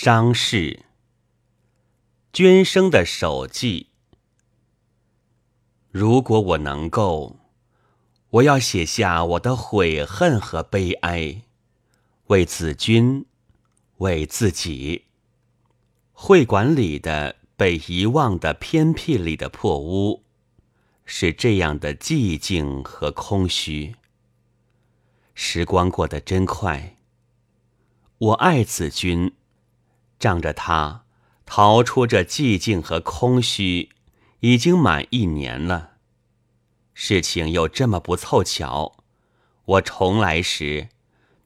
伤逝。捐生的手记。如果我能够，我要写下我的悔恨和悲哀，为子君，为自己。会馆里的被遗忘的偏僻里的破屋，是这样的寂静和空虚。时光过得真快。我爱子君，仗着他逃出这寂静和空虚，已经满一年了。事情又这么不凑巧，我重来时，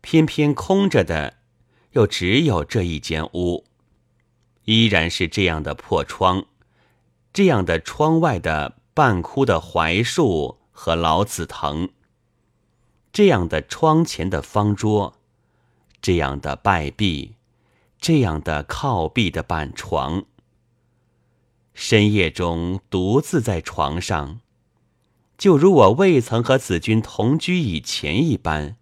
偏偏空着的，又只有这一间屋，依然是这样的破窗，这样的窗外的半枯的槐树和老紫藤，这样的窗前的方桌。这样的败壁，这样的靠壁的板床，深夜中独自在床上，就如我未曾和子君同居以前一般。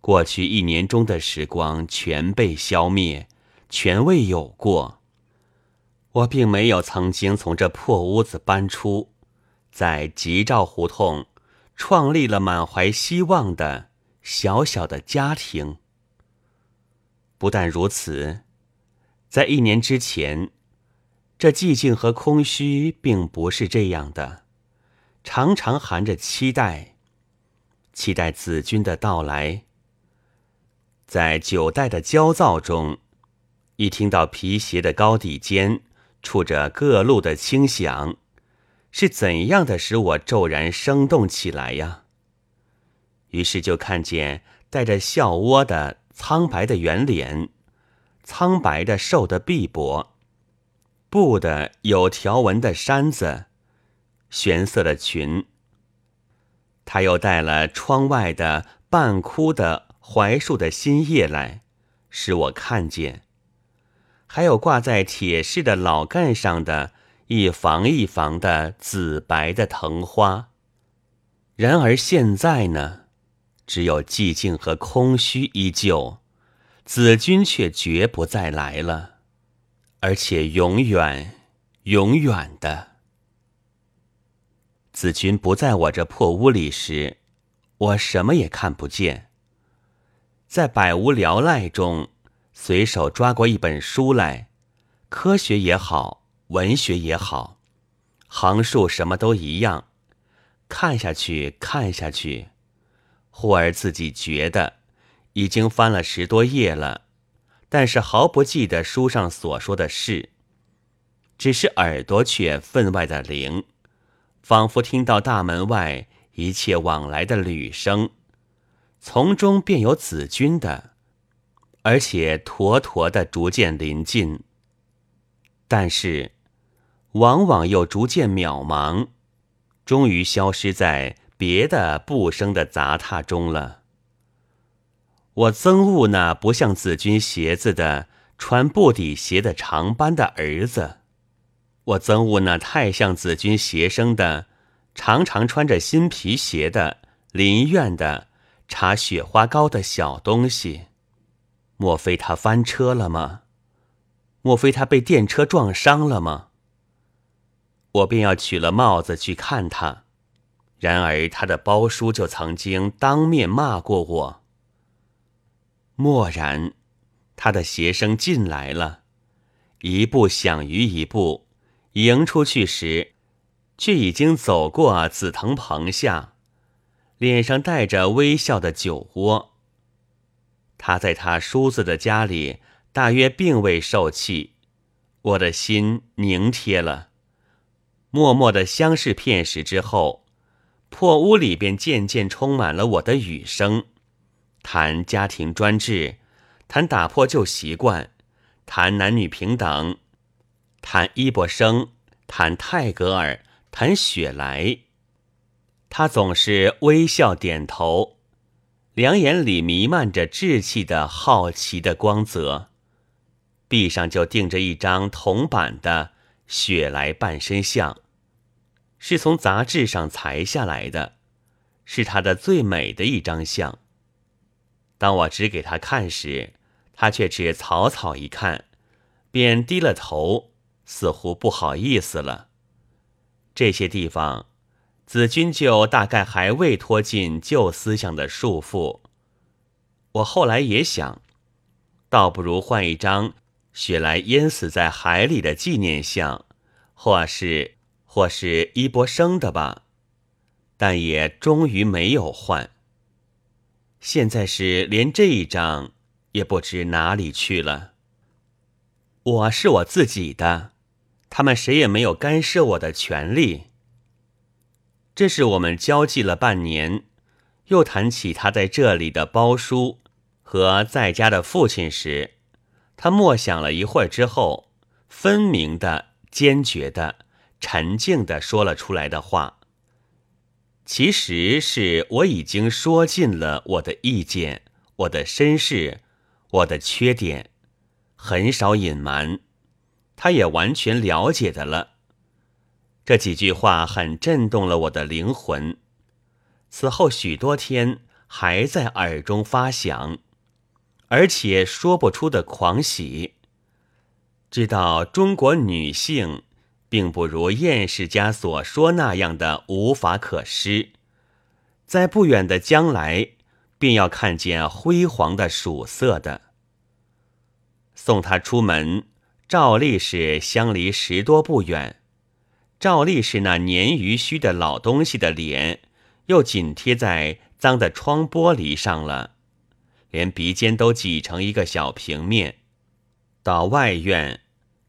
过去一年中的时光全被消灭，全未有过。我并没有曾经从这破屋子搬出，在吉兆胡同创立了满怀希望的小小的家庭。不但如此，在一年之前，这寂静和空虚并不是这样的，常常含着期待，期待子君的到来。在九代的焦躁中，一听到皮鞋的高底间触着各路的轻响，是怎样的使我骤然生动起来呀？于是就看见带着笑窝的。苍白的圆脸，苍白的瘦的臂膊，布的有条纹的衫子，玄色的裙。他又带了窗外的半枯的槐树的新叶来，使我看见。还有挂在铁式的老干上的一房一房的紫白的藤花。然而现在呢？只有寂静和空虚依旧，子君却绝不再来了，而且永远、永远的。子君不在我这破屋里时，我什么也看不见。在百无聊赖中，随手抓过一本书来，科学也好，文学也好，行数什么都一样，看下去，看下去。忽而自己觉得已经翻了十多页了，但是毫不记得书上所说的事，只是耳朵却分外的灵，仿佛听到大门外一切往来的旅声，从中便有子君的，而且坨坨的逐渐临近，但是往往又逐渐渺茫，终于消失在。别的不生的杂沓中了。我憎恶那不像子君鞋子的穿布底鞋的长班的儿子，我憎恶那太像子君鞋生的常常穿着新皮鞋的林院的插雪花膏的小东西。莫非他翻车了吗？莫非他被电车撞伤了吗？我便要取了帽子去看他。然而，他的包叔就曾经当面骂过我。蓦然，他的鞋声进来了，一步响于一步，迎出去时，却已经走过紫藤棚下，脸上带着微笑的酒窝。他在他叔子的家里，大约并未受气，我的心凝贴了。默默的相视片时之后。破屋里便渐渐充满了我的语声，谈家庭专制，谈打破旧习惯，谈男女平等，谈伊伯生，谈泰戈尔，谈雪莱。他总是微笑点头，两眼里弥漫着稚气的好奇的光泽，壁上就钉着一张铜板的雪莱半身像。是从杂志上裁下来的，是他的最美的一张像。当我指给他看时，他却只草草一看，便低了头，似乎不好意思了。这些地方，子君就大概还未脱尽旧思想的束缚。我后来也想，倒不如换一张雪莱淹死在海里的纪念像，或是或是伊波生的吧。但也终于没有换。现在是连这一张也不知哪里去了。我是我自己的，他们谁也没有干涉我的权利。这是我们交际了半年，又谈起他在这里的包叔和在家的父亲时，他默想了一会儿之后，分明的、坚决的、沉静的说了出来的话。其实是我已经说尽了我的意见、我的身世、我的缺点，很少隐瞒，他也完全了解的了。这几句话很震动了我的灵魂，此后许多天还在耳中发响，而且说不出的狂喜。知道中国女性。并不如燕世家所说那样的无法可施，在不远的将来，便要看见辉煌的曙色的。送他出门，照例是相离十多步远，照例是那年逾须的老东西的脸，又紧贴在脏的窗玻璃上了，连鼻尖都挤成一个小平面。到外院。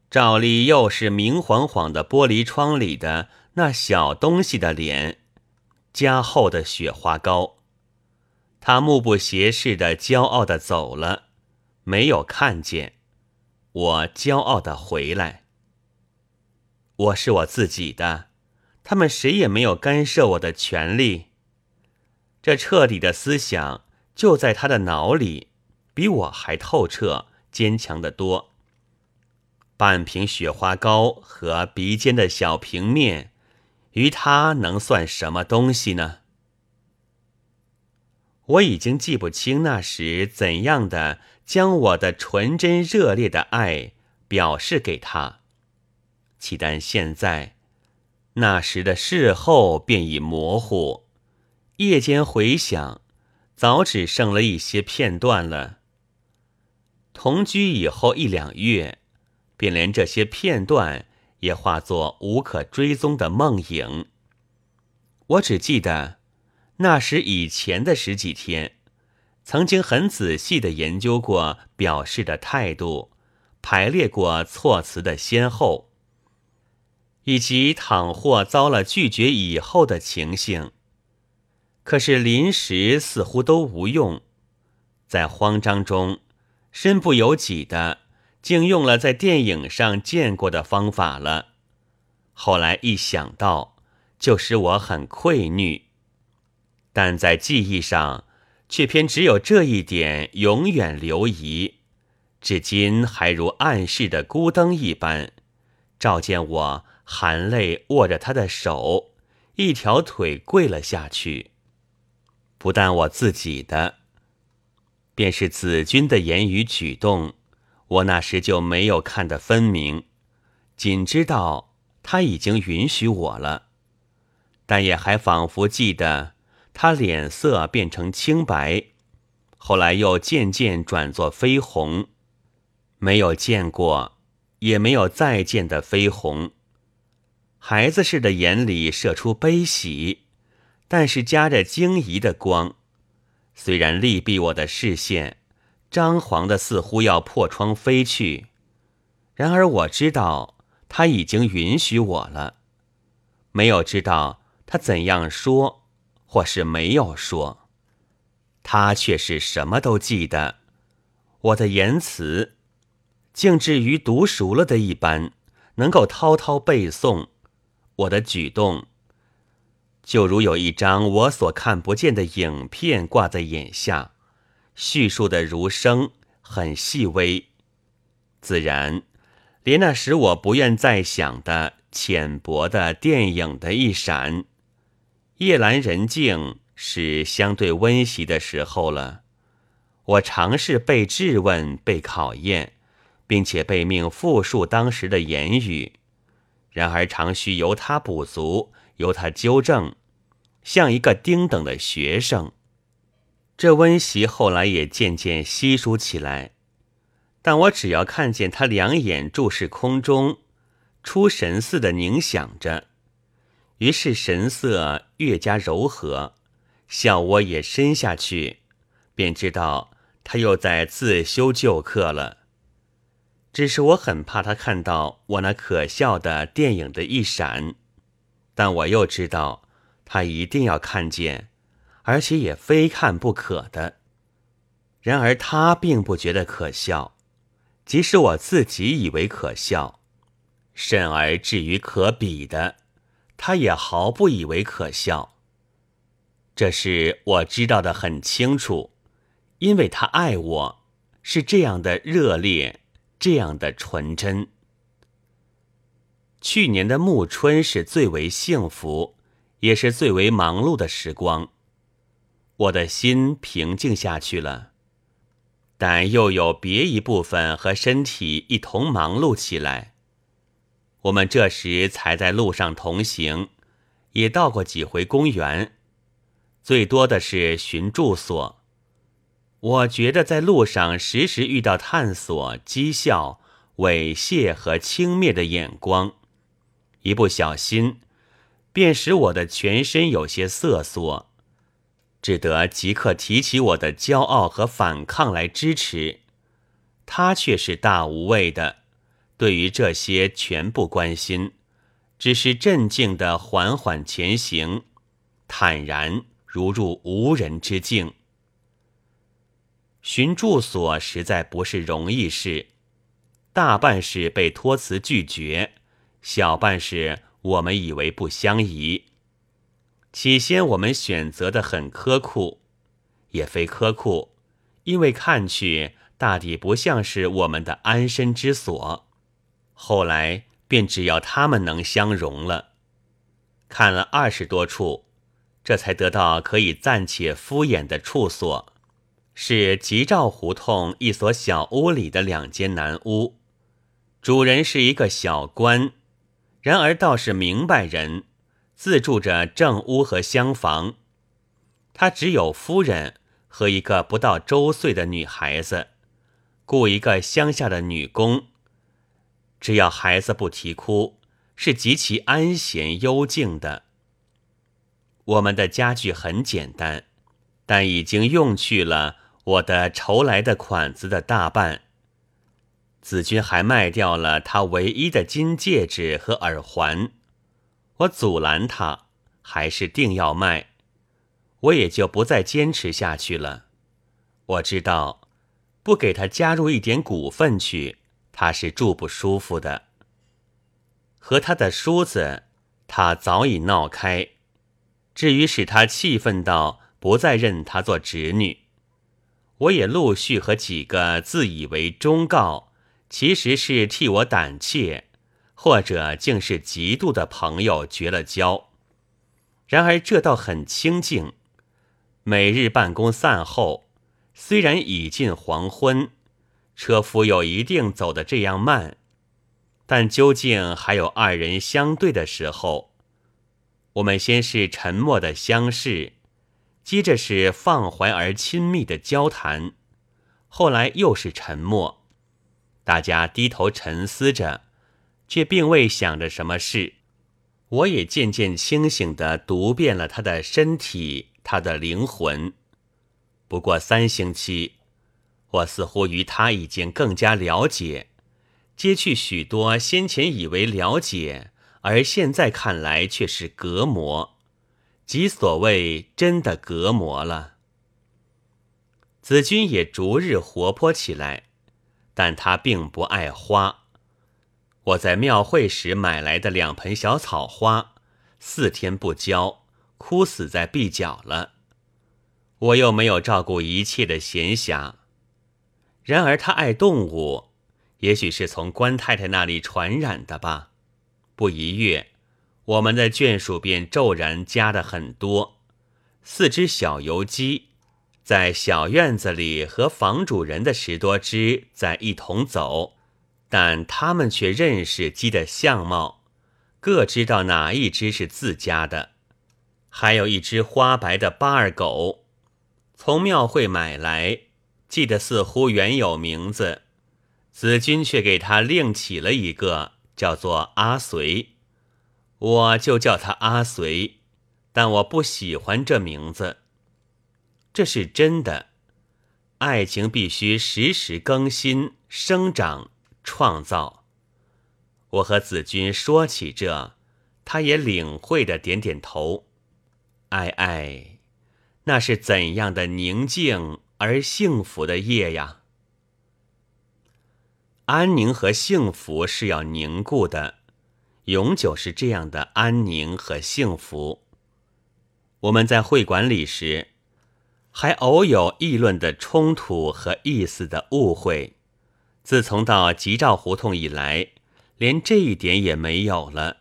照例又是明晃晃的玻璃窗里的那小东西的脸，加厚的雪花膏。他目不斜视的骄傲的走了，没有看见我骄傲的回来。我是我自己的，他们谁也没有干涉我的权利。这彻底的思想就在他的脑里，比我还透彻、坚强的多。半瓶雪花膏和鼻尖的小平面，于他能算什么东西呢？我已经记不清那时怎样的将我的纯真热烈的爱表示给他，岂但现在，那时的事后便已模糊，夜间回想，早只剩了一些片段了。同居以后一两月。便连这些片段也化作无可追踪的梦影。我只记得，那时以前的十几天，曾经很仔细的研究过表示的态度，排列过措辞的先后，以及倘或遭了拒绝以后的情形。可是临时似乎都无用，在慌张中，身不由己的。竟用了在电影上见过的方法了。后来一想到，就使我很愧疚。但在记忆上，却偏只有这一点永远留遗，至今还如暗室的孤灯一般，照见我含泪握着他的手，一条腿跪了下去。不但我自己的，便是子君的言语举动。我那时就没有看得分明，仅知道他已经允许我了，但也还仿佛记得他脸色变成青白，后来又渐渐转作绯红，没有见过，也没有再见的绯红。孩子似的眼里射出悲喜，但是夹着惊疑的光，虽然力避我的视线。张皇的似乎要破窗飞去，然而我知道他已经允许我了，没有知道他怎样说，或是没有说，他却是什么都记得。我的言辞，竟至于读熟了的一般，能够滔滔背诵。我的举动，就如有一张我所看不见的影片挂在眼下。叙述的如声，很细微，自然，连那时我不愿再想的浅薄的电影的一闪，夜阑人静是相对温习的时候了。我尝试被质问、被考验，并且被命复述当时的言语，然而常需由他补足，由他纠正，像一个丁等的学生。这温习后来也渐渐稀疏起来，但我只要看见他两眼注视空中，出神似的凝想着，于是神色越加柔和，笑窝也深下去，便知道。他又在自修旧课了，只是我很怕他看到我那可笑的电影的一闪，但我又知道他一定要看见，而且也非看不可的。然而他并不觉得可笑，即使我自己以为可笑，甚而至于可比的，他也毫不以为可笑。这是我知道的很清楚。因为他爱我，是这样的热烈，这样的纯真。去年的暮春是最为幸福，也是最为忙碌的时光。我的心平静下去了，但又有别一部分和身体一同忙碌起来。我们这时才在路上同行，也到过几回公园，最多的是寻住所。我觉得在路上时时遇到探索、讥笑、猥亵和轻蔑的眼光，一不小心，便使我的全身有些瑟缩，只得即刻提起我的骄傲和反抗来支持。他却是大无畏的，对于这些全不关心，只是镇静的缓缓前行，坦然如入无人之境。寻住所实在不是容易事，大半是被托辞拒绝，小半是我们以为不相宜。起先我们选择的很苛酷，也非苛酷，因为看去大抵不像是我们的安身之所。后来便只要他们能相容了，看了二十多处，这才得到可以暂且敷衍的处所。是吉兆胡同一所小屋里的两间南屋，主人是一个小官，然而倒是明白人，自住着正屋和厢房。他只有夫人和一个不到周岁的女孩子，雇一个乡下的女工。只要孩子不啼哭，是极其安闲幽静的。我们的家具很简单，但已经用去了。我的筹来的款子的大半，子君还卖掉了他唯一的金戒指和耳环，我阻拦他，还是定要卖，我也就不再坚持下去了。我知道，不给他加入一点股份去，他是住不舒服的。和他的叔子，他早已闹开，至于使他气愤到不再认他做侄女。我也陆续和几个自以为忠告，其实是替我胆怯，或者竟是嫉妒的朋友绝了交。然而这倒很清静。每日办公散后，虽然已近黄昏，车夫又一定走得这样慢，但究竟还有二人相对的时候，我们先是沉默的相视。接着是放怀而亲密的交谈，后来又是沉默，大家低头沉思着，却并未想着什么事。我也渐渐清醒地读遍了他的身体，他的灵魂。不过三星期，我似乎与他已经更加了解，揭去许多先前以为了解，而现在看来却是隔膜。即所谓真的隔膜了。子君也逐日活泼起来，但他并不爱花。我在庙会时买来的两盆小草花，四天不浇，枯死在壁角了。我又没有照顾一切的闲暇。然而他爱动物，也许是从关太太那里传染的吧。不一月。我们的眷属便骤然加的很多，四只小油鸡，在小院子里和房主人的十多只在一同走，但他们却认识鸡的相貌，各知道哪一只是自家的。还有一只花白的巴尔狗，从庙会买来，记得似乎原有名字，子君却给他另起了一个，叫做阿随，我就叫他阿随，但我不喜欢这名字。这是真的，爱情必须时时更新、生长、创造。我和子君说起这，他也领会的点点头。爱爱，那是怎样的宁静而幸福的夜呀！安宁和幸福是要凝固的，永久是这样的安宁和幸福。我们在会馆里时。还偶有议论的冲突和意思的误会，自从到吉兆胡同以来，连这一点也没有了。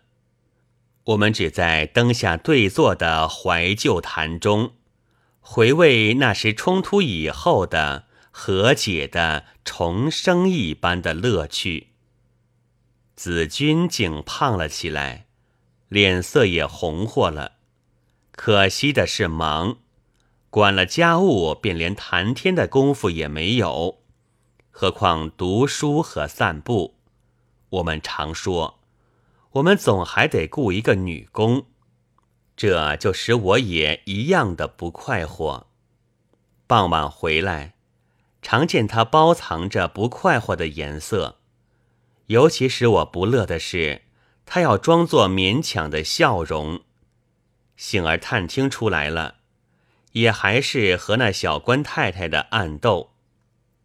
我们只在灯下对坐的怀旧谈中，回味那时冲突以后的和解的重生一般的乐趣。子君竟胖了起来，脸色也红火了，可惜的是忙。管了家务，便连谈天的功夫也没有，何况读书和散步。我们常说，我们总还得雇一个女工，这就使我也一样的不快活。傍晚回来，常见他包藏着不快活的颜色，尤其使我不乐的是，他要装作勉强的笑容。幸而探听出来了。也还是和那小官太太的暗斗，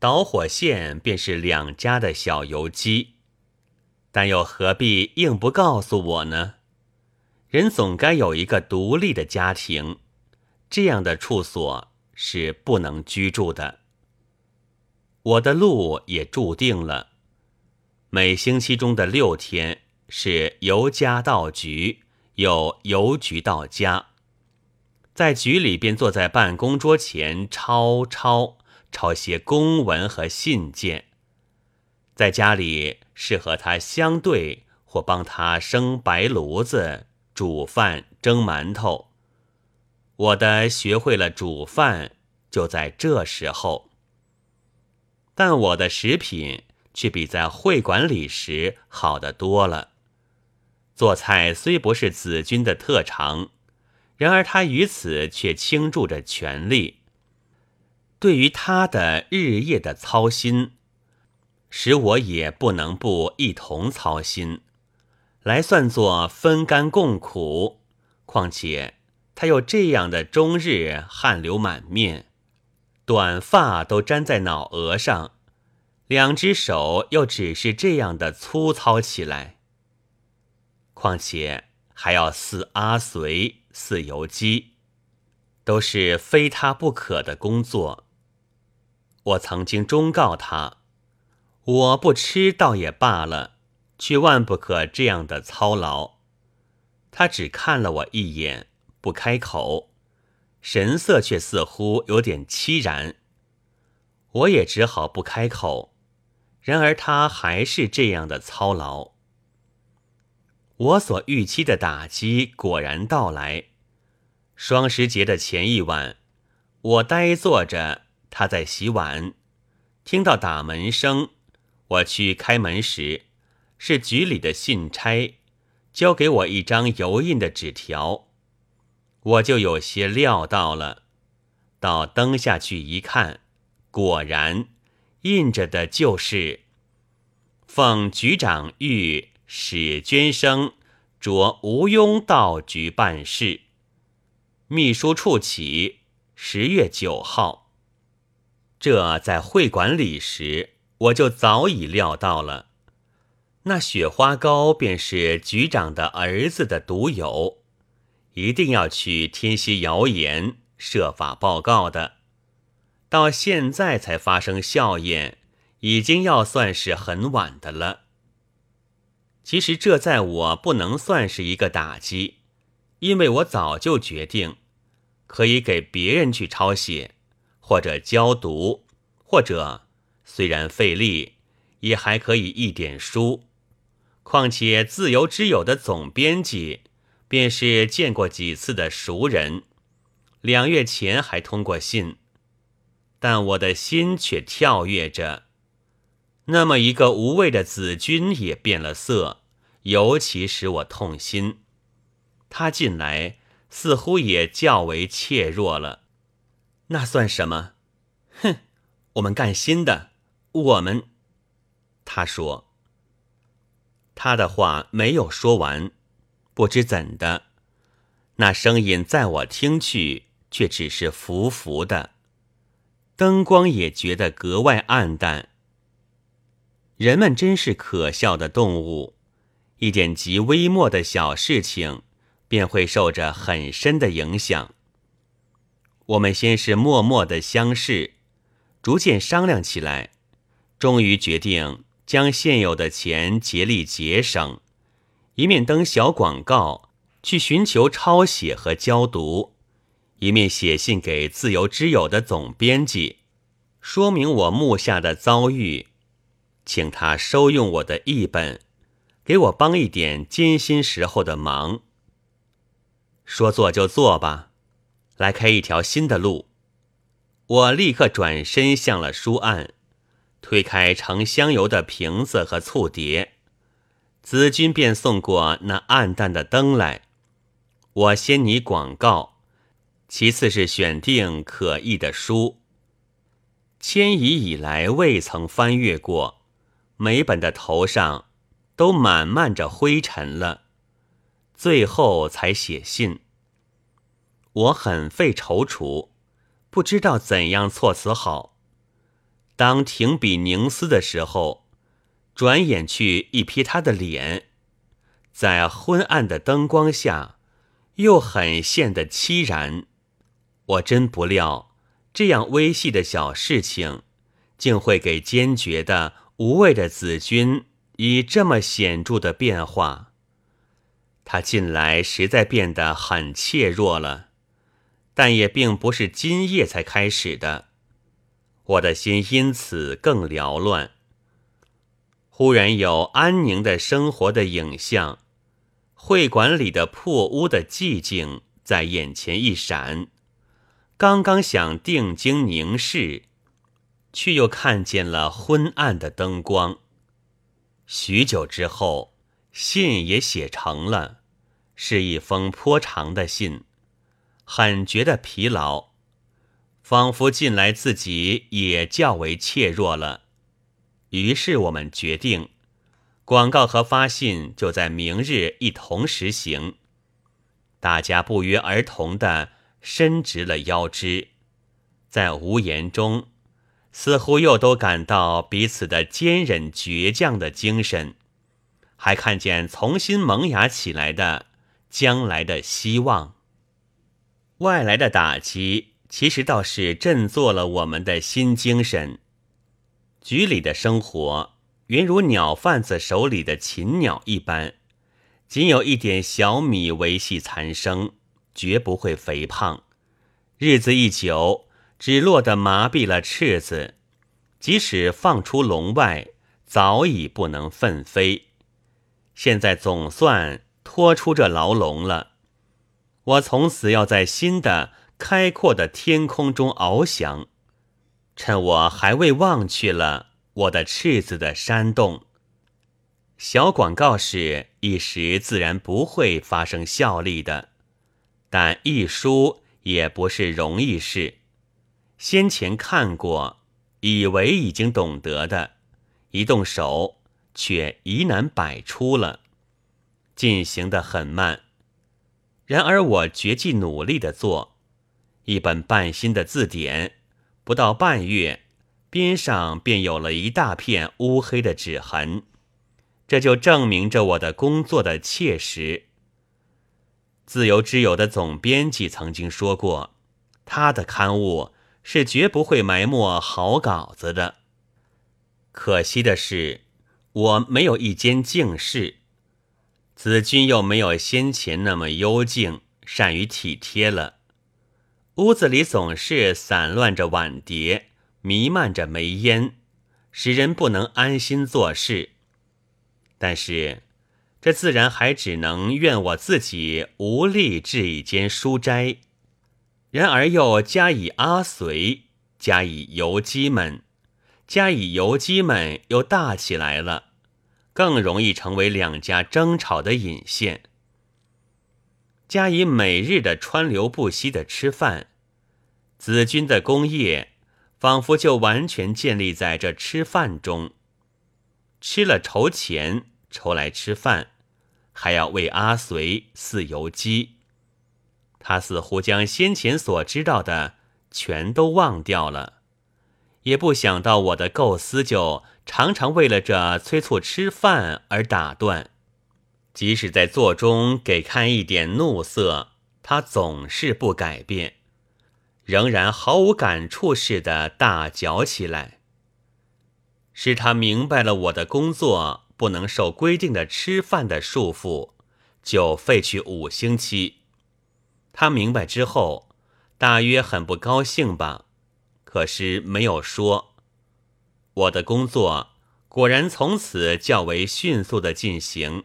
导火线便是两家的小游击，但又何必硬不告诉我呢？人总该有一个独立的家庭，这样的处所是不能居住的。我的路也注定了，每星期中的六天是由家到局，又由局到家。在局里便坐在办公桌前抄抄抄些公文和信件，在家里是和他相对或帮他生白炉子、煮饭、蒸馒头。我的学会了煮饭就在这时候，但我的食品却比在会馆里时好得多了。做菜虽不是子君的特长。然而他于此却倾注着全力，对于他的日夜的操心，使我也不能不一同操心，来算作分甘共苦。况且他又这样的终日汗流满面，短发都粘在脑额上，两只手又只是这样的粗糙起来。况且还要似阿随。似游击，都是非他不可的工作。我曾经忠告他，我不吃倒也罢了，却万不可这样的操劳。他只看了我一眼，不开口，神色却似乎有点凄然。我也只好不开口，然而他还是这样的操劳。我所预期的打击果然到来。双十节的前一晚，我呆坐着，他在洗碗，听到打门声，我去开门时，是局里的信差，交给我一张油印的纸条，我就有些料到了。到灯下去一看，果然印着的就是奉局长谕史娟生着吴庸到局办事，秘书处起，十月九号。这在会馆里时，我就早已料到了。那雪花膏便是局长的儿子的独有，一定要去添些谣言，设法报告的。到现在才发生效验，已经要算是很晚的了。其实这在我不能算是一个打击，因为我早就决定，可以给别人去抄写，或者教读，或者虽然费力，也还可以一点书。况且自由之友的总编辑，便是见过几次的熟人，两月前还通过信，但我的心却跳跃着。那么一个无畏的子君也变了色，尤其使我痛心。他近来，似乎也较为怯弱了。那算什么？哼，我们干新的，我们。他说。他的话没有说完，不知怎的，那声音在我听去，却只是浮浮的，灯光也觉得格外暗淡。人们真是可笑的动物，一点极微末的小事情，便会受着很深的影响。我们先是默默的相视，逐渐商量起来，终于决定将现有的钱竭力节省，一面登小广告去寻求抄写和教读，一面写信给自由之友的总编辑，说明我目下的遭遇。请他收用我的译本，给我帮一点艰辛时候的忙。说做就做吧，来开一条新的路。我立刻转身向了书案，推开盛香油的瓶子和醋碟，子君便送过那暗淡的灯来。我先拟广告，其次是选定可译的书，迁移以来未曾翻阅过。每本的头上都满漫着灰尘了，最后才写信。我很费踌躇，不知道怎样措辞好。当停笔凝思的时候，转眼去一瞥他的脸，在昏暗的灯光下，又很现得凄然。我真不料，这样微细的小事情，竟会给坚决的。无畏的子君以这么显著的变化，他近来实在变得很怯弱了，但也并不是今夜才开始的。我的心因此更缭乱。忽然有安宁的生活的影像，会馆里的破屋的寂静在眼前一闪，刚刚想定睛凝视。却又看见了昏暗的灯光。许久之后，信也写成了，是一封颇长的信，很觉得疲劳，仿佛近来自己也较为怯弱了。于是我们决定，广告和发信就在明日一同实行。大家不约而同的伸直了腰肢，在无言中。似乎又都感到彼此的坚韧倔强的精神，还看见重新萌芽起来的将来的希望。外来的打击其实倒是振作了我们的新精神。局里的生活原如鸟贩子手里的禽鸟一般，仅有一点小米维系残生，绝不会肥胖。日子一久。只落得麻痹了翅子，即使放出笼外，早已不能奋飞。现在总算脱出这牢笼了，我从此要在新的开阔的天空中翱翔。趁我还未忘去了我的赤子的山洞，小广告是一时自然不会发生效力的，但一书也不是容易事。先前看过，以为已经懂得的，一动手却疑难百出了，进行的很慢。然而我决计努力的做，一本半新的字典，不到半月，边上便有了一大片乌黑的纸痕，这就证明着我的工作的切实。自由之友的总编辑曾经说过，他的刊物。是绝不会埋没好稿子的。可惜的是，我没有一间静室，子君又没有先前那么幽静、善于体贴了。屋子里总是散乱着碗碟，弥漫着煤烟，使人不能安心做事。但是，这自然还只能怨我自己无力置一间书斋。然而又加以阿随，加以游击们，加以游击们又大起来了，更容易成为两家争吵的引线。加以每日的川流不息的吃饭，子君的功业仿佛就完全建立在这吃饭中。吃了筹钱，筹来吃饭，还要为阿随饲油鸡。他似乎将先前所知道的全都忘掉了，也不想到我的构思就常常为了这催促吃饭而打断。即使在座中给看一点怒色，他总是不改变，仍然毫无感触似的大嚼起来。使他明白了我的工作不能受规定的吃饭的束缚，就废去五星期。他明白之后，大约很不高兴吧，可是没有说。我的工作果然从此较为迅速的进行。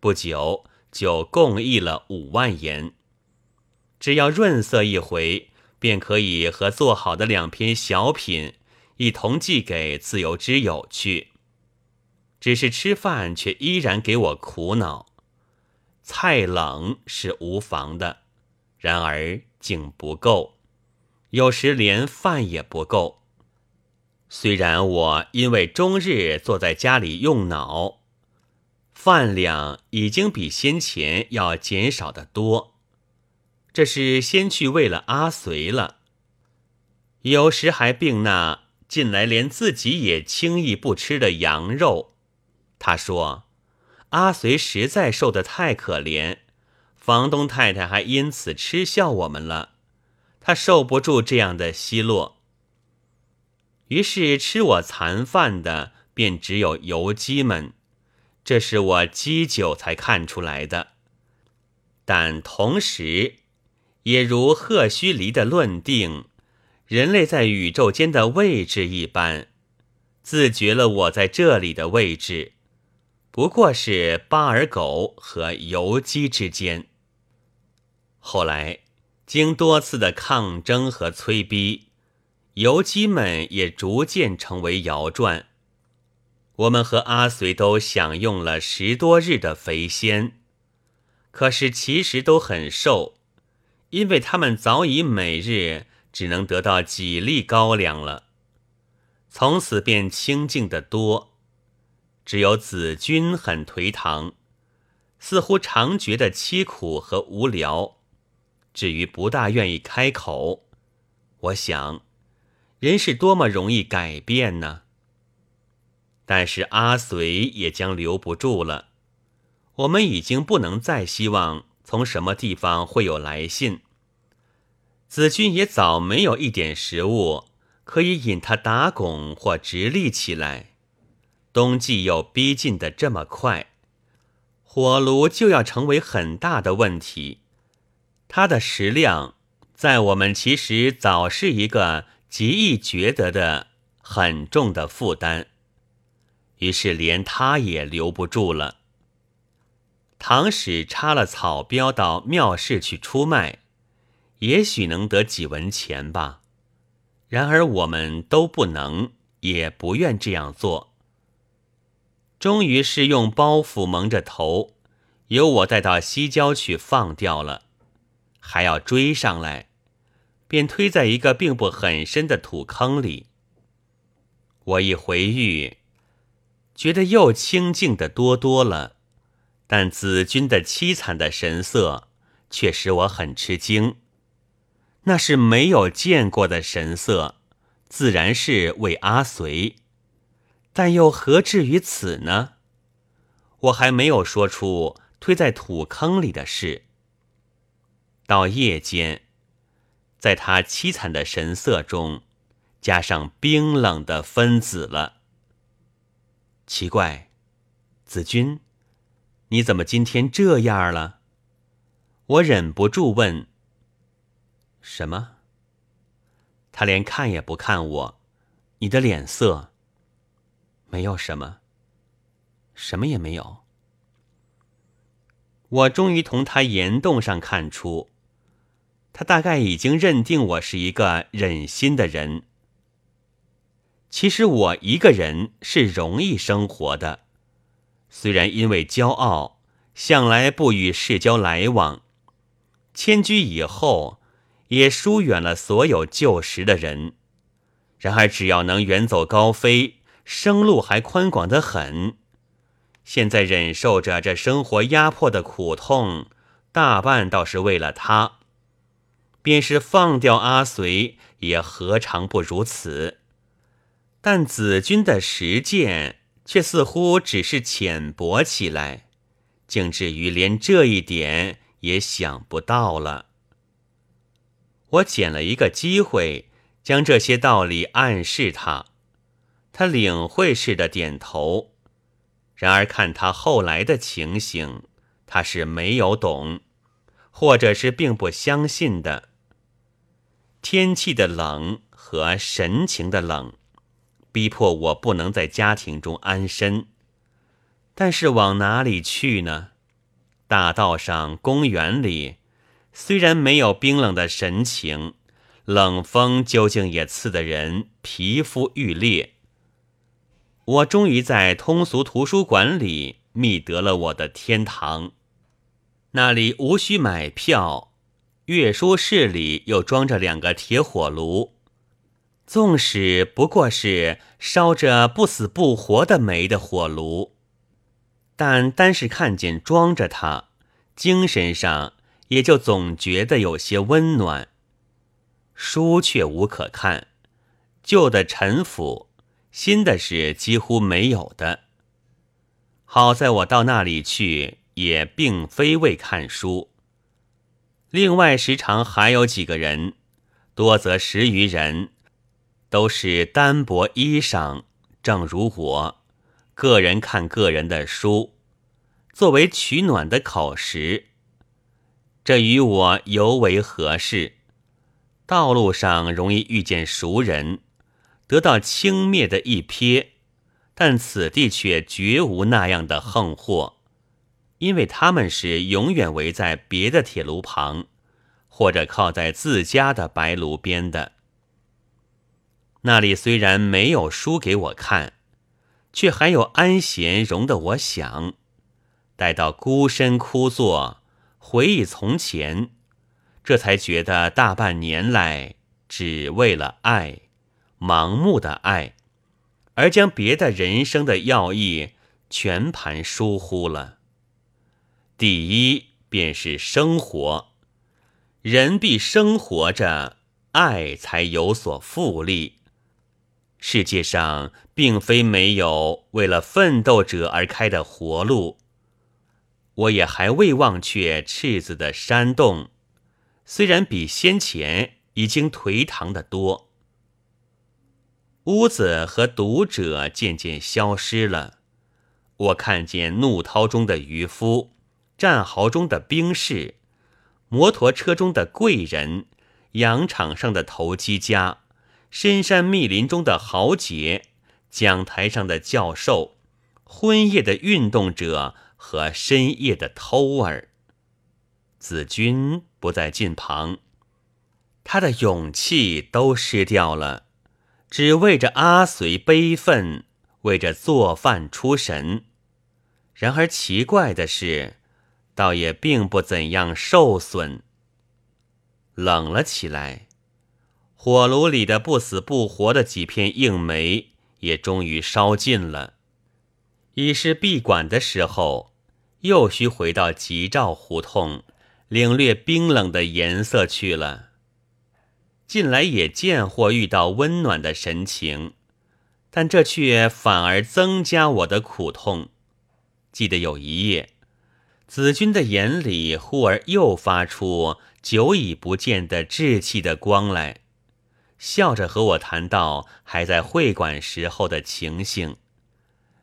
不久就共议了五万言，只要润色一回，便可以和做好的两篇小品一同寄给自由之友去。只是吃饭却依然给我苦恼，菜冷是无妨的，然而竟不够，有时连饭也不够。虽然我因为终日坐在家里用脑。饭量已经比先前要减少的多，这是先去为了阿随了。有时还病那近来连自己也轻易不吃的羊肉。他说：“阿随实在瘦得太可怜，房东太太还因此嗤笑我们了。他受不住这样的奚落，于是吃我残饭的便只有游击们。”这是我积久才看出来的，但同时，也如赫胥黎的论定，人类在宇宙间的位置一般，自觉了我在这里的位置，不过是巴尔狗和游击之间。后来，经多次的抗争和催逼，游击们也逐渐成为摇转。我们和阿随都享用了十多日的肥鲜，可是其实都很瘦，因为他们早已每日只能得到几粒高粱了。从此便清静得多，只有子君很颓唐，似乎常觉得凄苦和无聊，至于不大愿意开口。我想，人是多么容易改变呢？但是阿随也将留不住了，我们已经不能再希望从什么地方会有来信。子君也早没有一点食物可以引他打拱或直立起来，冬季又逼近的这么快，火炉就要成为很大的问题。他的食量在我们其实早是一个极易觉得的很重的负担。于是连他也留不住了。唐使插了草标到庙市去出卖，也许能得几文钱吧。然而我们都不能，也不愿这样做。终于是用包袱蒙着头，由我带到西郊去放掉了，还要追上来，便推在一个并不很深的土坑里。我一回狱。觉得又清静的多多了，但子君的凄惨的神色却使我很吃惊。那是没有见过的神色，自然是为阿随，但又何至于此呢？我还没有说出推在土坑里的事。到夜间，在他凄惨的神色中，加上冰冷的分子了。奇怪，子君，你怎么今天这样了？我忍不住问。什么？他连看也不看我。你的脸色没有什么，什么也没有。我终于从他岩洞上看出，他大概已经认定我是一个忍心的人。其实我一个人是容易生活的，虽然因为骄傲，向来不与世交来往，迁居以后也疏远了所有旧时的人。然而只要能远走高飞，生路还宽广的很。现在忍受着这生活压迫的苦痛，大半倒是为了他。便是放掉阿随，也何尝不如此？但子君的实践却似乎只是浅薄起来，竟至于连这一点也想不到了。我捡了一个机会，将这些道理暗示他，他领会似的点头。然而看他后来的情形，他是没有懂，或者是并不相信的。天气的冷和神情的冷，逼迫我不能在家庭中安身。但是往哪里去呢？大道上、公园里，虽然没有冰冷的神情，冷风究竟也刺得人皮肤欲裂。我终于在通俗图书馆里觅得了我的天堂，那里无需买票，阅书室里又装着两个铁火炉，纵使不过是烧着不死不活的煤的火炉，但单是看见装着它，精神上也就总觉得有些温暖。书却无可看，旧的陈腐。新的是几乎没有的。好在我到那里去，也并非为看书。另外，时常还有几个人，多则十余人，都是单薄衣裳，正如我，个人看个人的书，作为取暖的口实。这与我尤为合适。道路上容易遇见熟人。得到轻蔑的一瞥，但此地却绝无那样的横祸，因为他们是永远围在别的铁炉旁，或者靠在自家的白炉边的。那里虽然没有书给我看，却还有安闲容得我想。待到孤身枯坐，回忆从前，这才觉得大半年来只为了爱。盲目的爱，而将别的人生的要义全盘疏忽了。第一便是生活，人必生活着，爱才有所复利。世界上并非没有为了奋斗者而开的活路。我也还未忘却赤子的山洞，虽然比先前已经颓唐的多。屋子和读者渐渐消失了，我看见怒涛中的渔夫，战壕中的兵士，摩托车中的贵人，羊场上的投机家，深山密林中的豪杰，讲台上的教授，昏夜的运动者和深夜的偷儿。子君不在近旁，他的勇气都失掉了。只为着阿随悲愤，为着做饭出神。然而奇怪的是，倒也并不怎样受损。冷了起来，火炉里的不死不活的几片硬煤也终于烧尽了。已是闭馆的时候，又需回到吉兆胡同，领略冰冷的颜色去了。近来也见或遇到温暖的神情，但这却反而增加我的苦痛。记得有一夜，子君的眼里忽而又发出久已不见的稚气的光来，笑着和我谈到还在会馆时候的情形，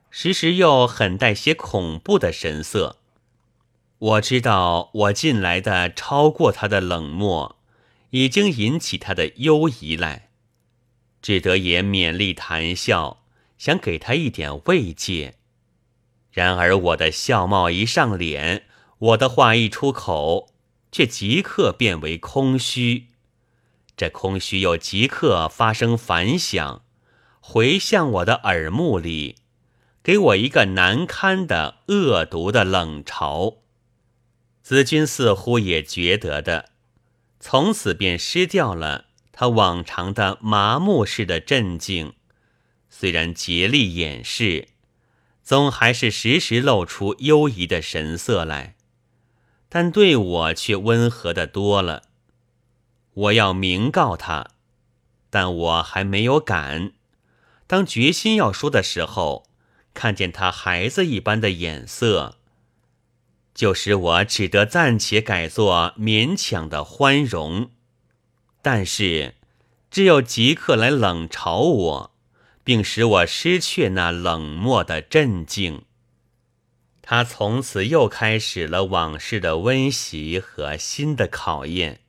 时时又很带些恐怖的神色。我知道我近来的超过他的冷漠。已经引起他的忧疑来，只得也勉力谈笑，想给他一点慰藉。然而我的笑貌一上脸，我的话一出口，却即刻变为空虚。这空虚又即刻发生反响，回向我的耳目里，给我一个难堪的、恶毒的冷嘲。子君似乎也觉得的，从此便失掉了他往常的麻木式的镇静，虽然竭力掩饰。总还是时时露出忧疑的神色来，但对我却温和的多了。我要明告他，但我还没有敢。当决心要说的时候，看见他孩子一般的眼色，就使我只得暂且改作勉强的欢容。但是，只有即刻来冷嘲我。并使我失去那冷漠的镇静。他从此又开始了往事的温习和新的考验，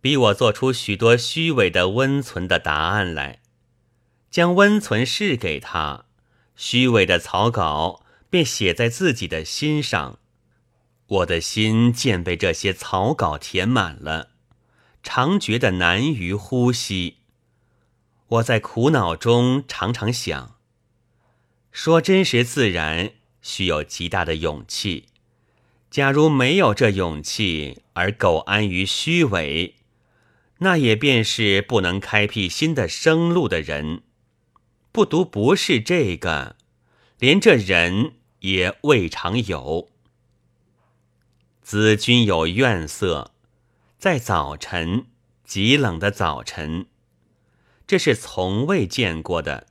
逼我做出许多虚伪的温存的答案来，将温存试给他，虚伪的草稿便写在自己的心上。我的心渐被这些草稿填满了，常觉得难于呼吸。我在苦恼中常常想：说真实自然，需有极大的勇气。假如没有这勇气而苟安于虚伪，那也便是不能开辟新的生路的人。不独不是这个，连这人也未尝有。子君有怨色，在早晨极冷的早晨。这是从未见过的，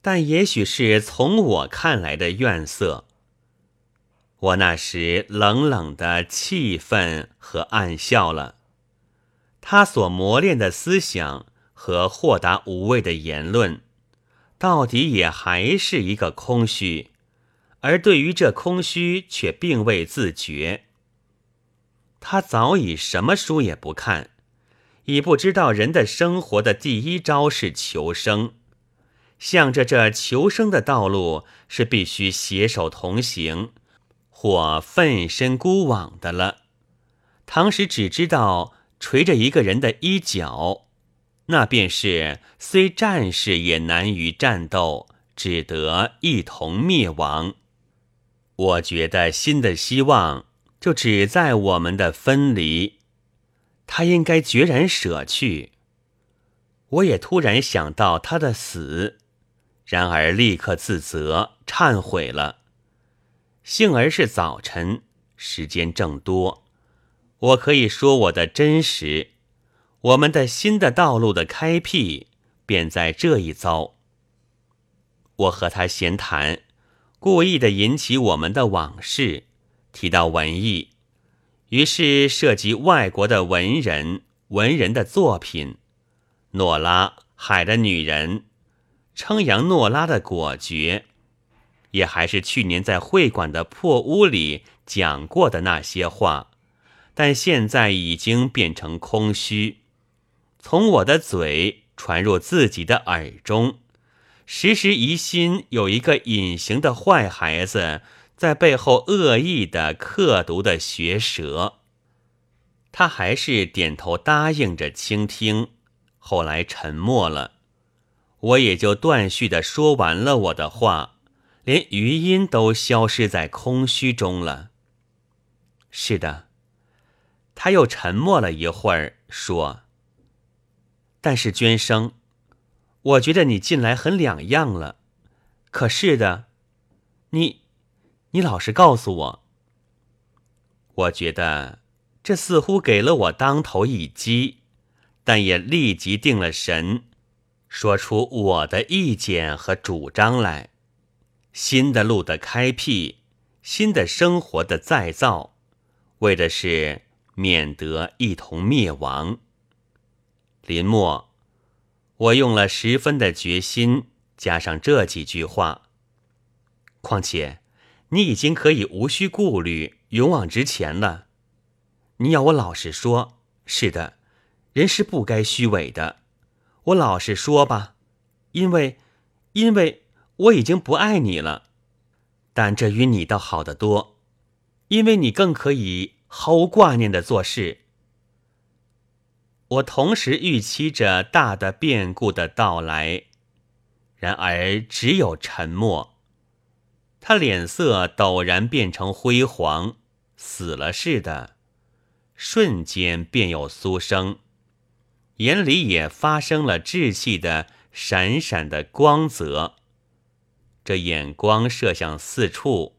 但也许是从我看来的怨色。我那时冷冷的气愤和暗笑了。他所磨练的思想和豁达无畏的言论，到底也还是一个空虚，而对于这空虚却并未自觉。他早已什么书也不看。已不知道人的生活的第一招是求生，向着这求生的道路是必须携手同行，或奋身孤往的了。唐时只知道垂着一个人的衣角，那便是虽战士也难于战斗，只得一同灭亡。我觉得新的希望就只在我们的分离。他应该决然舍去。我也突然想到他的死，然而立刻自责忏悔了。幸而是早晨，时间正多，我可以说我的真实。我们的新的道路的开辟，便在这一遭。我和他闲谈，故意的引起我们的往事，提到文艺。于是涉及外国的文人、文人的作品，诺拉《海的女人》，称扬诺拉的果决，也还是去年在会馆的破屋里讲过的那些话，但现在已经变成空虚，从我的嘴传入自己的耳中，时时疑心有一个隐形的坏孩子。在背后恶意的、刻毒的学舌，他还是点头答应着倾听，后来沉默了，我也就断续的说完了我的话，连余音都消失在空虚中了。是的，他又沉默了一会儿，说：“但是娟生，我觉得你近来很两样了。可是的，你。”你老实告诉我，我觉得这似乎给了我当头一击，但也立即定了神，说出我的意见和主张来。新的路的开辟，新的生活的再造，为的是免得一同灭亡。临末，我用了十分的决心，加上这几句话。况且。你已经可以无需顾虑，勇往直前了。你要我老实说，是的，人是不该虚伪的。我老实说吧，因为，因为我已经不爱你了。但这与你倒好得多，因为你更可以毫无挂念的做事。我同时预期着大的变故的到来，然而只有沉默。他脸色陡然变成灰黄，死了似的，瞬间便有苏生，眼里也发生了稚气的闪闪的光泽。这眼光射向四处，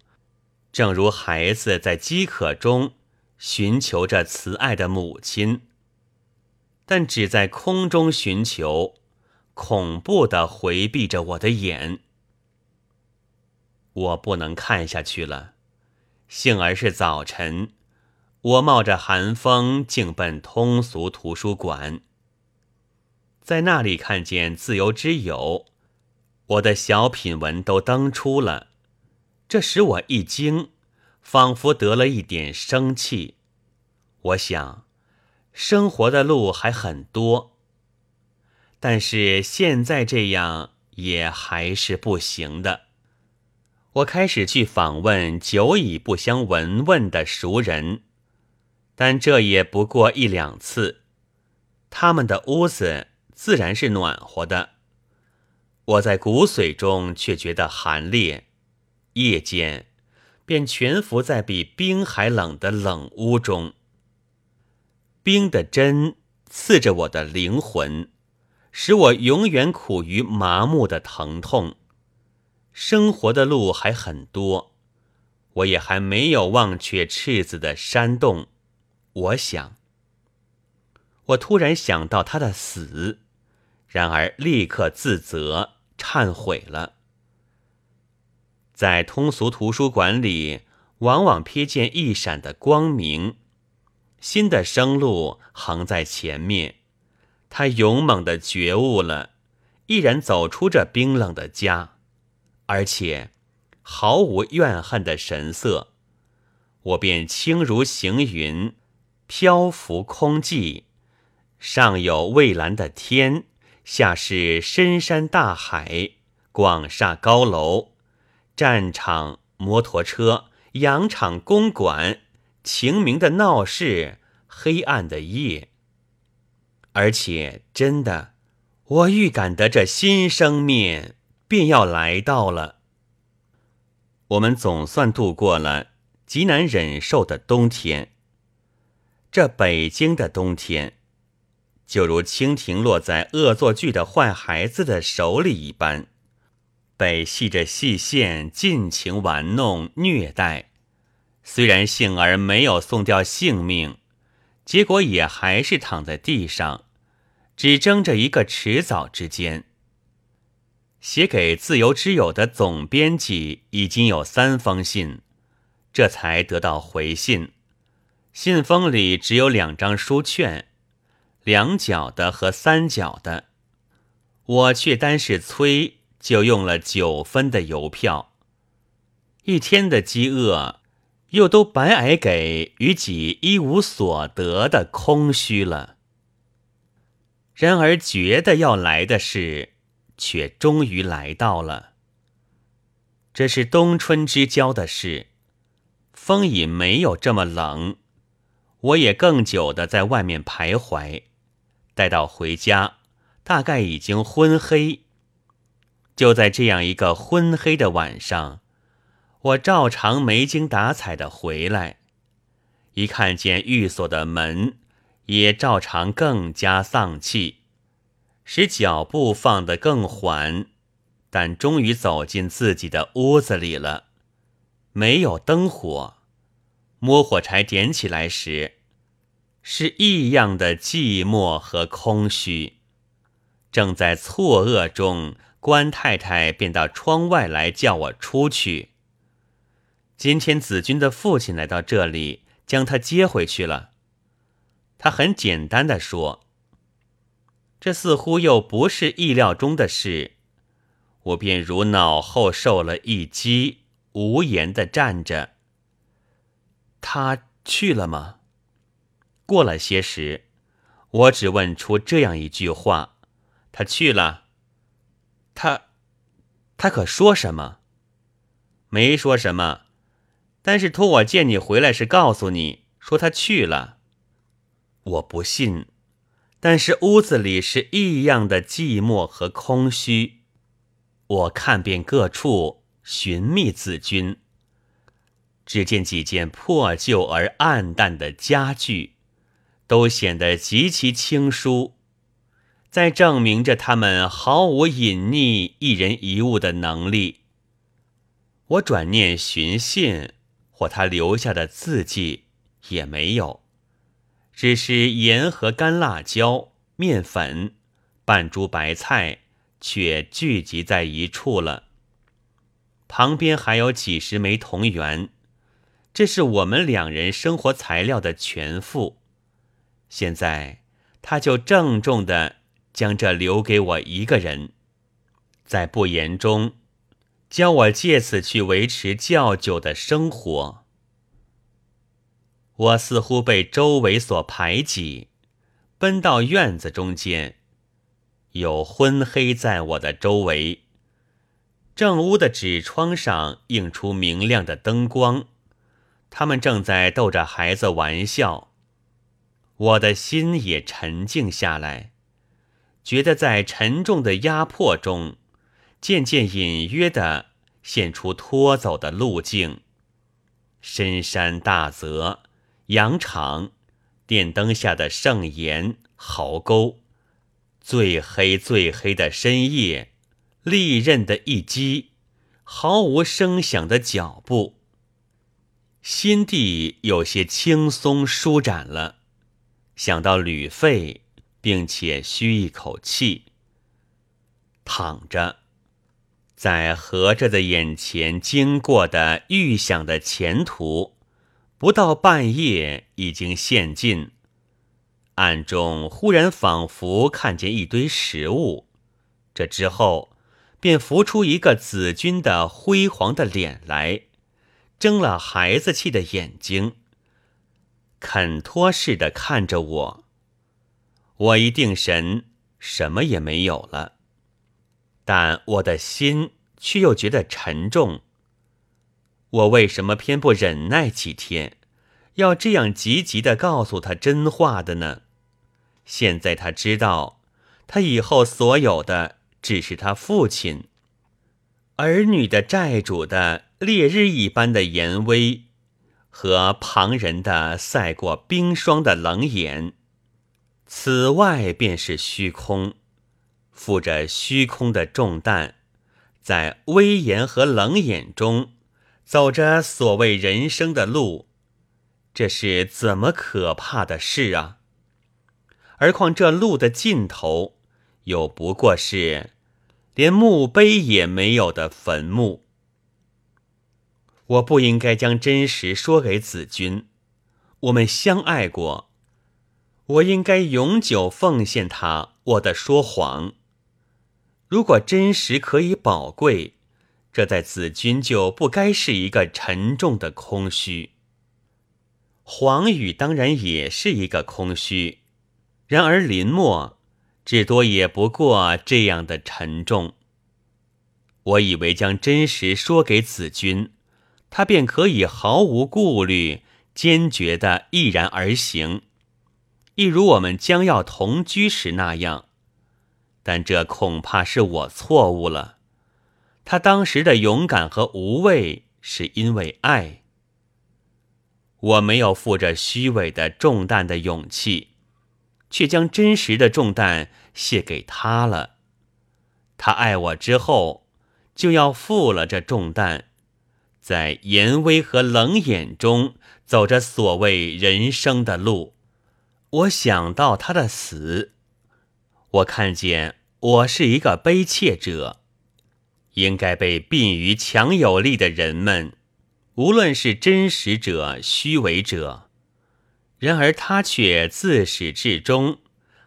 正如孩子在饥渴中寻求着慈爱的母亲。但只在空中寻求，恐怖的回避着我的眼。我不能看下去了。幸而是早晨，我冒着寒风径奔通俗图书馆，在那里看见自由之友，我的小品文都登出了，这使我一惊，仿佛得了一点生气。我想。生活的路还很多，但是现在这样也还是不行的。我开始去访问久已不相闻问的熟人，但这也不过一两次。他们的屋子自然是暖和的，我在骨髓中却觉得寒冽。夜间，便蜷伏在比冰还冷的冷屋中。冰的针刺着我的灵魂，使我永远苦于麻木的疼痛。生活的路还很多，我也还没有忘却赤子的山洞。我想，我突然想到他的死，然而立刻自责忏悔了。在通俗图书馆里，往往瞥见一闪的光明。新的生路横在前面，他勇猛的觉悟了，毅然走出这冰冷的家，而且毫无怨恨的神色。我便轻如行云，漂浮空寂，上有蔚蓝的天，下是深山大海，广厦高楼，战场、摩托车、洋场、公馆。晴明的闹市，黑暗的夜。而且真的，我预感得这新生面便要来到了。我们总算度过了极难忍受的冬天。这北京的冬天，就如蜻蜓落在恶作剧的坏孩子的手里一般，被系着细线尽情玩弄虐待。虽然幸而没有送掉性命，结果也还是躺在地上，只争着一个迟早之间。写给自由之友的总编辑已经有三封信，这才得到回信。信封里只有两张书券，两角的和三角的，我却单是催就用了九分的邮票。一天的饥饿。又都白挨给与己一无所得的空虚了。然而觉得要来的是，却终于来到了。这是冬春之交的事，风已没有这么冷，我也更久的在外面徘徊。待到回家，大概已经昏黑。就在这样一个昏黑的晚上。我照常没精打采的回来，一看见寓所的门，也照常更加丧气，使脚步放得更缓，但终于走进自己的屋子里了。没有灯火，摸火柴点起来时，是异样的寂寞和空虚。正在错愕中，关太太便到窗外来叫我出去。今天子君的父亲来到这里，将他接回去了。他很简单的说：“这似乎又不是意料中的事。”我便如脑后受了一击，无言的站着。他去了吗？过了些时，我只问出这样一句话：“他去了。他，他可说什么？没说什么，但是托我见你回来时告诉你说他去了。我不信，但是屋子里是异样的寂寞和空虚。我看遍各处寻觅子君，只见几件破旧而暗淡的家具，都显得极其清疏。在证明着他们毫无隐匿一人一物的能力。我转念寻信或他留下的字迹也没有，只是盐和干辣椒、面粉、半株白菜却聚集在一处了。旁边还有几十枚铜元，这是我们两人生活材料的全副。现在他就郑重的。将这留给我一个人，在不言中，教我借此去维持较久的生活。我似乎被周围所排挤，奔到院子中间，有昏黑在我的周围。正屋的纸窗上映出明亮的灯光，他们正在逗着孩子玩笑。我的心也沉静下来。觉得在沉重的压迫中，渐渐隐约的现出拖走的路径。深山大泽、羊场、电灯下的圣岩、壕沟，最黑最黑的深夜，利刃的一击，毫无声响的脚步。心地有些轻松舒展了，想到旅费。并且吁一口气，躺着，在合着的眼前经过的预想的前途，不到半夜已经陷进。暗中忽然仿佛看见一堆食物，这之后便浮出一个子君的辉煌的脸来，睁了孩子气的眼睛，恳托似的看着我。我一定神，什么也没有了，但我的心却又觉得沉重。我为什么偏不忍耐几天，要这样急急的告诉他真话的呢？现在他知道，他以后所有的只是他父亲、儿女的债主的烈日一般的严威，和旁人的赛过冰霜的冷眼。此外便是虚空，负着虚空的重担，在威严和冷眼中走着所谓人生的路，这是怎么可怕的事啊！而况这路的尽头，又不过是连墓碑也没有的坟墓。我不应该将真实说给子君，我们相爱过。我应该永久奉献他我的说谎。如果真实可以宝贵，这在子君就不该是一个沉重的空虚。黄语当然也是一个空虚，然而林默至多也不过这样的沉重。我以为将真实说给子君，他便可以毫无顾虑、坚决的毅然而行。一如我们将要同居时那样，但这恐怕是我错误了。他当时的勇敢和无畏，是因为爱。我没有负着虚伪的重担的勇气，却将真实的重担卸给他了。他爱我之后，就要负了这重担，在严威和冷眼中走着所谓人生的路。我想到他的死，我看见我是一个悲切者，应该被殡于强有力的人们，无论是真实者、虚伪者。然而他却自始至终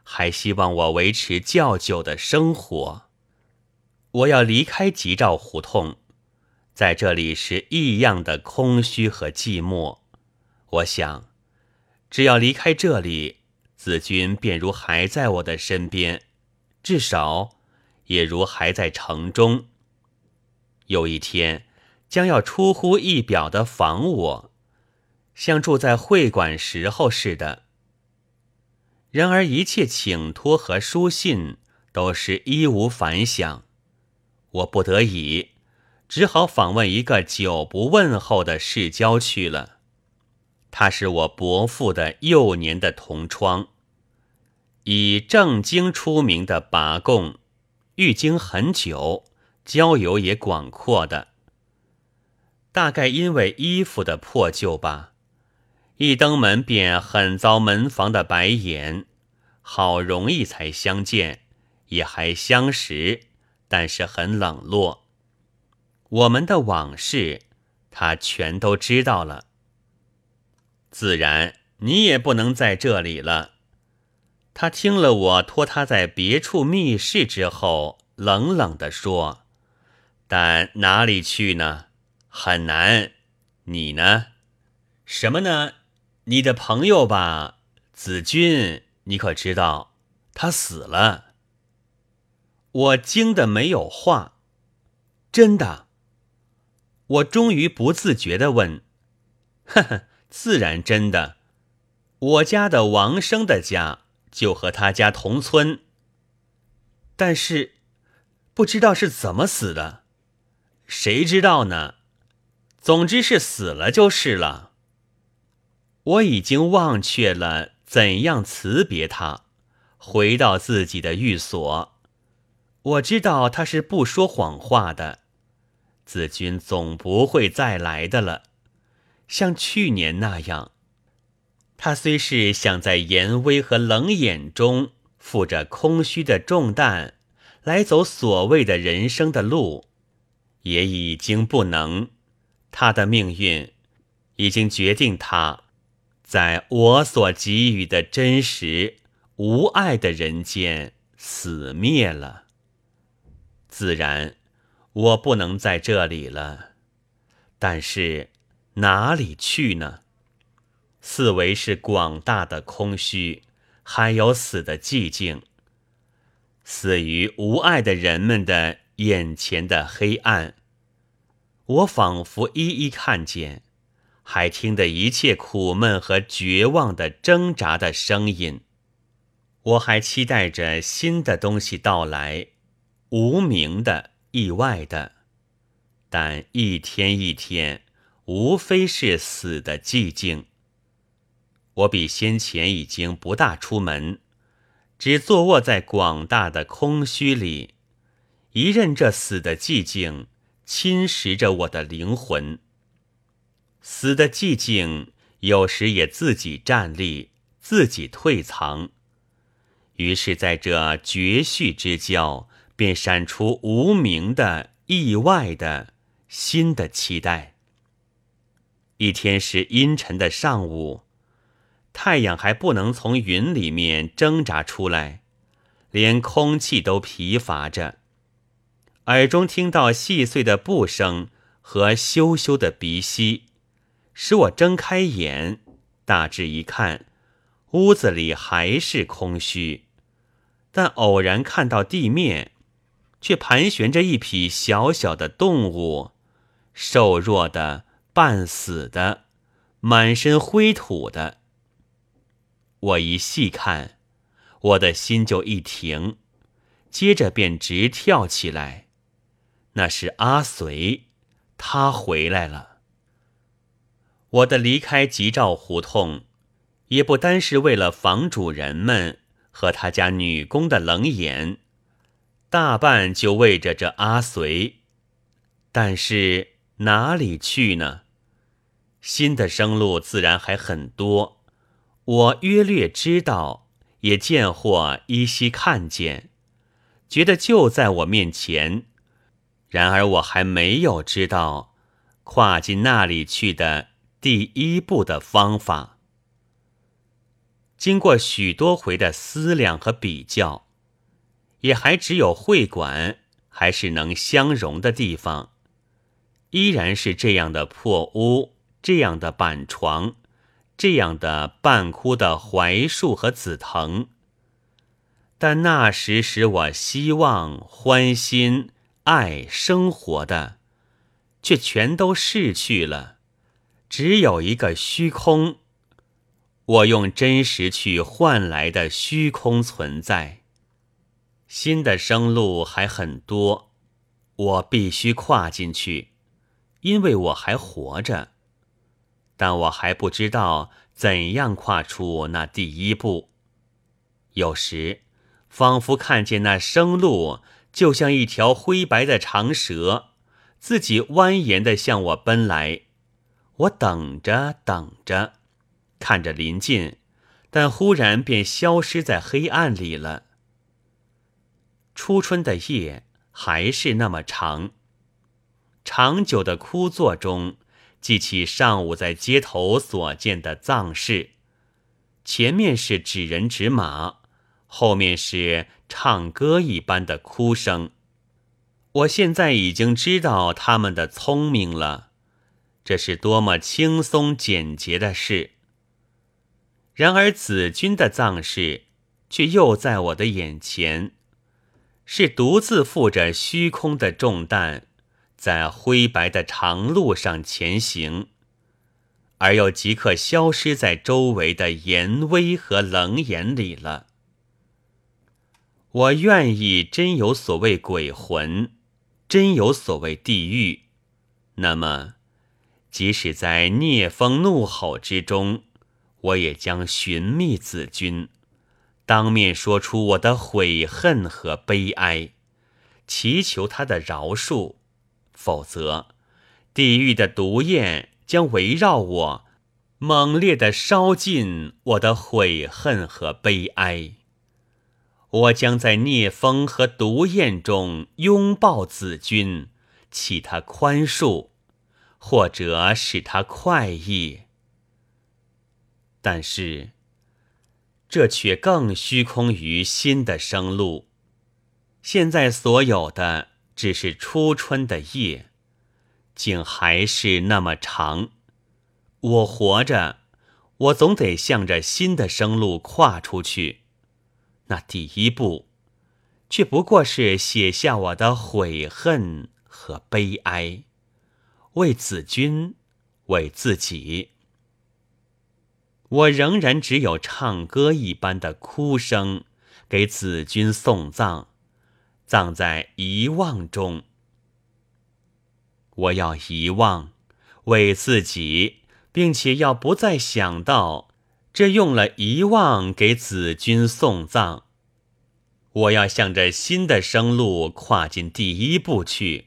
还希望我维持较久的生活。我要离开吉兆胡同，在这里是异样的空虚和寂寞。我想。只要离开这里，子君便如还在我的身边，至少也如还在城中。有一天将要出乎意表的访我，像住在会馆时候似的。然而一切请托和书信都是一无反响，我不得已只好访问一个久不问候的世交去了。他是我伯父的幼年的同窗，以正经出名的拔贡，寓经很久，交友也广阔的。大概因为衣服的破旧吧，一登门便很遭门房的白眼。好容易才相见，也还相识，但是很冷落。我们的往事，他全都知道了。自然，你也不能在这里了。他听了我托他在别处密室之后，冷冷地说：“但哪里去呢？很难。你呢？什么呢？你的朋友吧，子君。你可知道，他死了。我惊得没有话。真的。我终于不自觉地问：“呵呵。”自然真的，我家的王生的家就和他家同村。但是不知道是怎么死的，谁知道呢？总之是死了就是了。我已经忘却了怎样辞别他，回到自己的寓所。我知道他是不说谎话的，子君总不会再来的了。像去年那样，他虽是想在严威和冷眼中负着空虚的重担来走所谓的人生的路，也已经不能。他的命运已经决定，他在我所给予的真实无爱的人间死灭了。自然，我不能在这里了，但是。哪里去呢？四围是广大的空虚，还有死的寂静。死于无爱的人们的眼前的黑暗，我仿佛一一看见，还听得一切苦闷和绝望的挣扎的声音。我还期待着新的东西到来，无名的、意外的，但一天一天。无非是死的寂静。我比先前已经不大出门，只坐卧在广大的空虚里，一任这死的寂静侵蚀着我的灵魂。死的寂静有时也自己站立，自己退藏。于是，在这绝续之交，便闪出无名的、意外的新的期待。一天是阴沉的上午，太阳还不能从云里面挣扎出来，连空气都疲乏着。耳中听到细碎的步声和咻咻的鼻息，使我睁开眼，大致一看，屋子里还是空虚，但偶然看到地面，却盘旋着一匹小小的动物，瘦弱的。半死的，满身灰土的。我一细看，我的心就一停，接着便直跳起来。那是阿随，他回来了。我的离开吉兆胡同，也不单是为了房主人们和他家女工的冷眼，大半就为着这阿随。但是哪里去呢？新的生路自然还很多，我约略知道，也见或依稀看见，觉得就在我面前。然而我还没有知道跨进那里去的第一步的方法。经过许多回的思量和比较，也还只有会馆还是能相容的地方，依然是这样的破屋。这样的板床，这样的半枯的槐树和紫藤，但那时使我希望、欢心、爱生活的，却全都逝去了，只有一个虚空。我用真实去换来的虚空存在。新的生路还很多，我必须跨进去，因为我还活着。但我还不知道怎样跨出那第一步。有时，仿佛看见那生路就像一条灰白的长蛇，自己蜿蜒的向我奔来。我等着等着，看着临近，但忽然便消失在黑暗里了。初春的夜还是那么长，长久的枯坐中，记起上午在街头所见的藏事。前面是纸人纸马，后面是唱歌一般的哭声。我现在已经知道他们的聪明了，这是多么轻松简洁的事。然而子君的葬事却又在我的眼前。是独自负着虚空的重担，在灰白的长路上前行，而又即刻消失在周围的严威和冷眼里了。我愿意真有所谓鬼魂，真有所谓地狱，那么，即使在聂风怒吼之中，我也将寻觅子君。当面说出我的悔恨和悲哀，祈求他的饶恕，否则，地狱的毒焰将围绕我，猛烈的烧尽我的悔恨和悲哀。我将在聂风和毒焰中拥抱子君，祈他宽恕，或者使他快意。但是。这却更虚空于新的生路。现在所有的只是初春的夜，竟还是那么长。我活着，我总得向着新的生路跨出去。那第一步，却不过是写下我的悔恨和悲哀，为子君，为自己。我仍然只有唱歌一般的哭声，给子君送葬，葬在遗忘中。我要遗忘，为自己，并且要不再想到这用了遗忘给子君送葬。我要向着新的生路跨进第一步去。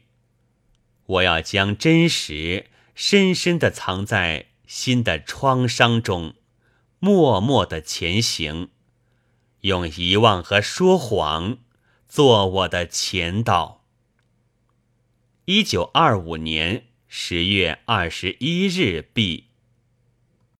我要将真实深深的藏在新的创伤中。默默的前行，用遗忘和说谎做我的前导。一九二五年十月二十一日毕。